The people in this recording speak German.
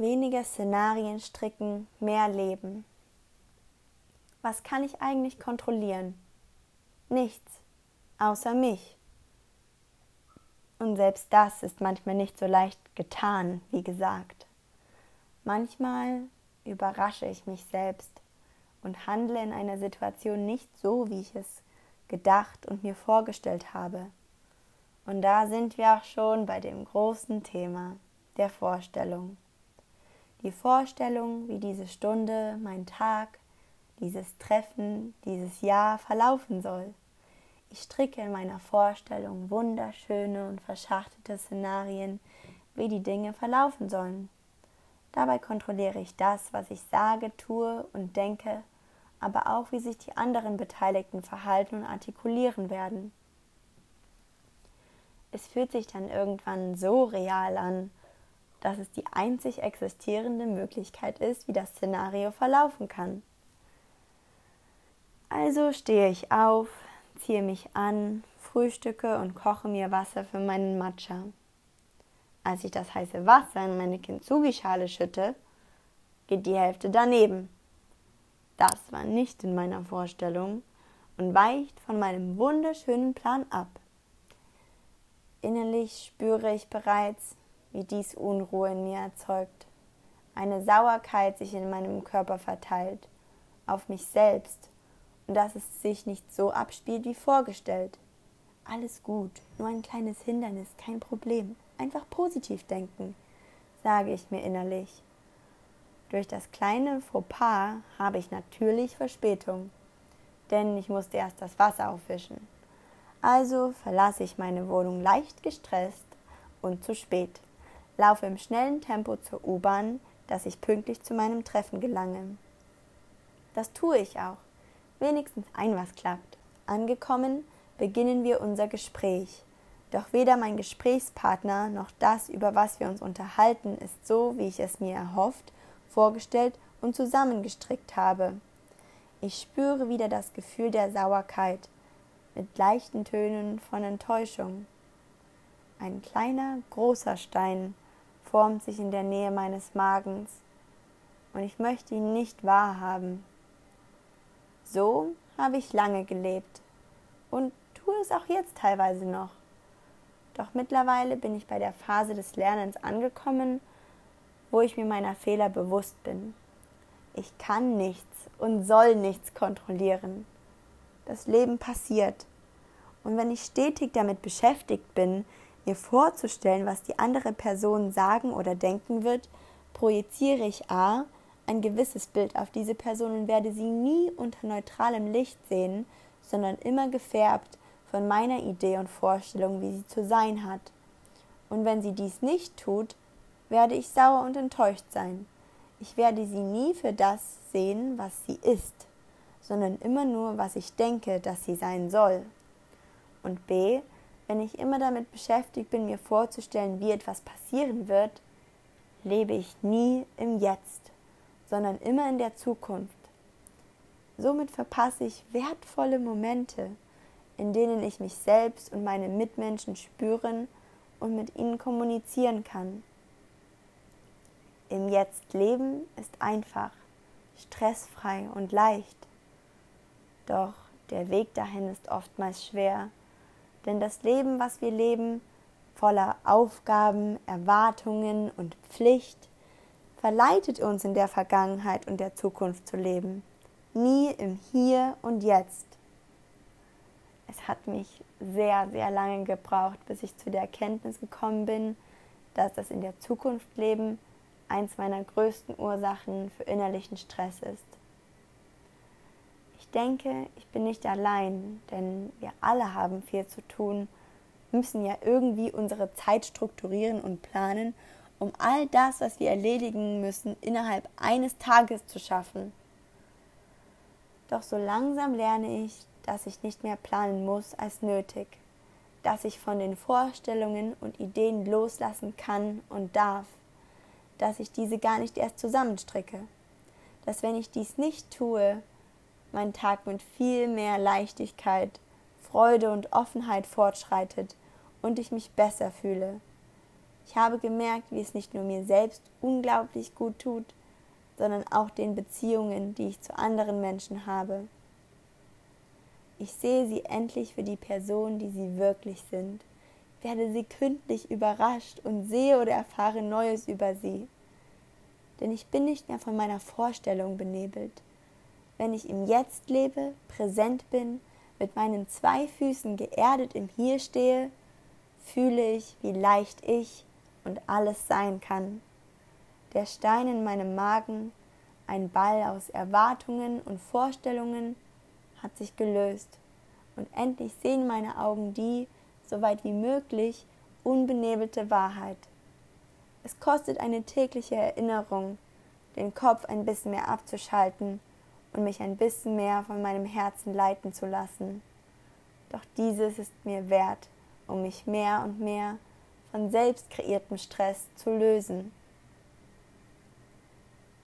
Weniger Szenarien stricken, mehr leben. Was kann ich eigentlich kontrollieren? Nichts, außer mich. Und selbst das ist manchmal nicht so leicht getan, wie gesagt. Manchmal überrasche ich mich selbst und handle in einer Situation nicht so, wie ich es gedacht und mir vorgestellt habe. Und da sind wir auch schon bei dem großen Thema der Vorstellung. Die Vorstellung, wie diese Stunde, mein Tag, dieses Treffen, dieses Jahr verlaufen soll. Ich stricke in meiner Vorstellung wunderschöne und verschachtelte Szenarien, wie die Dinge verlaufen sollen. Dabei kontrolliere ich das, was ich sage, tue und denke, aber auch, wie sich die anderen Beteiligten verhalten und artikulieren werden. Es fühlt sich dann irgendwann so real an, dass es die einzig existierende Möglichkeit ist, wie das Szenario verlaufen kann. Also stehe ich auf, ziehe mich an, frühstücke und koche mir Wasser für meinen Matcha. Als ich das heiße Wasser in meine Kintsugi-Schale schütte, geht die Hälfte daneben. Das war nicht in meiner Vorstellung und weicht von meinem wunderschönen Plan ab. Innerlich spüre ich bereits, wie dies Unruhe in mir erzeugt. Eine Sauerkeit sich in meinem Körper verteilt, auf mich selbst, und dass es sich nicht so abspielt wie vorgestellt. Alles gut, nur ein kleines Hindernis, kein Problem. Einfach positiv denken, sage ich mir innerlich. Durch das kleine Fauxpas habe ich natürlich Verspätung, denn ich musste erst das Wasser aufwischen. Also verlasse ich meine Wohnung leicht gestresst und zu spät laufe im schnellen Tempo zur U-Bahn, dass ich pünktlich zu meinem Treffen gelange. Das tue ich auch. Wenigstens ein was klappt. Angekommen, beginnen wir unser Gespräch. Doch weder mein Gesprächspartner noch das, über was wir uns unterhalten, ist so, wie ich es mir erhofft, vorgestellt und zusammengestrickt habe. Ich spüre wieder das Gefühl der Sauerkeit mit leichten Tönen von Enttäuschung. Ein kleiner, großer Stein formt sich in der Nähe meines Magens und ich möchte ihn nicht wahrhaben. So habe ich lange gelebt und tue es auch jetzt teilweise noch. Doch mittlerweile bin ich bei der Phase des Lernens angekommen, wo ich mir meiner Fehler bewusst bin. Ich kann nichts und soll nichts kontrollieren. Das Leben passiert. Und wenn ich stetig damit beschäftigt bin, mir vorzustellen, was die andere Person sagen oder denken wird, projiziere ich A ein gewisses Bild auf diese Person und werde sie nie unter neutralem Licht sehen, sondern immer gefärbt von meiner Idee und Vorstellung, wie sie zu sein hat. Und wenn sie dies nicht tut, werde ich sauer und enttäuscht sein. Ich werde sie nie für das sehen, was sie ist, sondern immer nur, was ich denke, dass sie sein soll. Und B, wenn ich immer damit beschäftigt bin, mir vorzustellen, wie etwas passieren wird, lebe ich nie im Jetzt, sondern immer in der Zukunft. Somit verpasse ich wertvolle Momente, in denen ich mich selbst und meine Mitmenschen spüren und mit ihnen kommunizieren kann. Im Jetzt leben ist einfach, stressfrei und leicht. Doch der Weg dahin ist oftmals schwer denn das Leben, was wir leben, voller Aufgaben, Erwartungen und Pflicht, verleitet uns in der Vergangenheit und der Zukunft zu leben, nie im Hier und Jetzt. Es hat mich sehr, sehr lange gebraucht, bis ich zu der Erkenntnis gekommen bin, dass das in der Zukunft Leben eins meiner größten Ursachen für innerlichen Stress ist denke, ich bin nicht allein, denn wir alle haben viel zu tun, müssen ja irgendwie unsere Zeit strukturieren und planen, um all das, was wir erledigen müssen, innerhalb eines Tages zu schaffen. Doch so langsam lerne ich, dass ich nicht mehr planen muss als nötig, dass ich von den Vorstellungen und Ideen loslassen kann und darf, dass ich diese gar nicht erst zusammenstricke, dass wenn ich dies nicht tue, mein Tag mit viel mehr Leichtigkeit, Freude und Offenheit fortschreitet und ich mich besser fühle. Ich habe gemerkt, wie es nicht nur mir selbst unglaublich gut tut, sondern auch den Beziehungen, die ich zu anderen Menschen habe. Ich sehe sie endlich für die Person, die sie wirklich sind, werde sie kündlich überrascht und sehe oder erfahre Neues über sie. Denn ich bin nicht mehr von meiner Vorstellung benebelt. Wenn ich im Jetzt lebe, präsent bin, mit meinen zwei Füßen geerdet im Hier stehe, fühle ich, wie leicht ich und alles sein kann. Der Stein in meinem Magen, ein Ball aus Erwartungen und Vorstellungen, hat sich gelöst, und endlich sehen meine Augen die, soweit wie möglich, unbenebelte Wahrheit. Es kostet eine tägliche Erinnerung, den Kopf ein bisschen mehr abzuschalten und mich ein bisschen mehr von meinem Herzen leiten zu lassen. Doch dieses ist mir wert, um mich mehr und mehr von selbst kreiertem Stress zu lösen.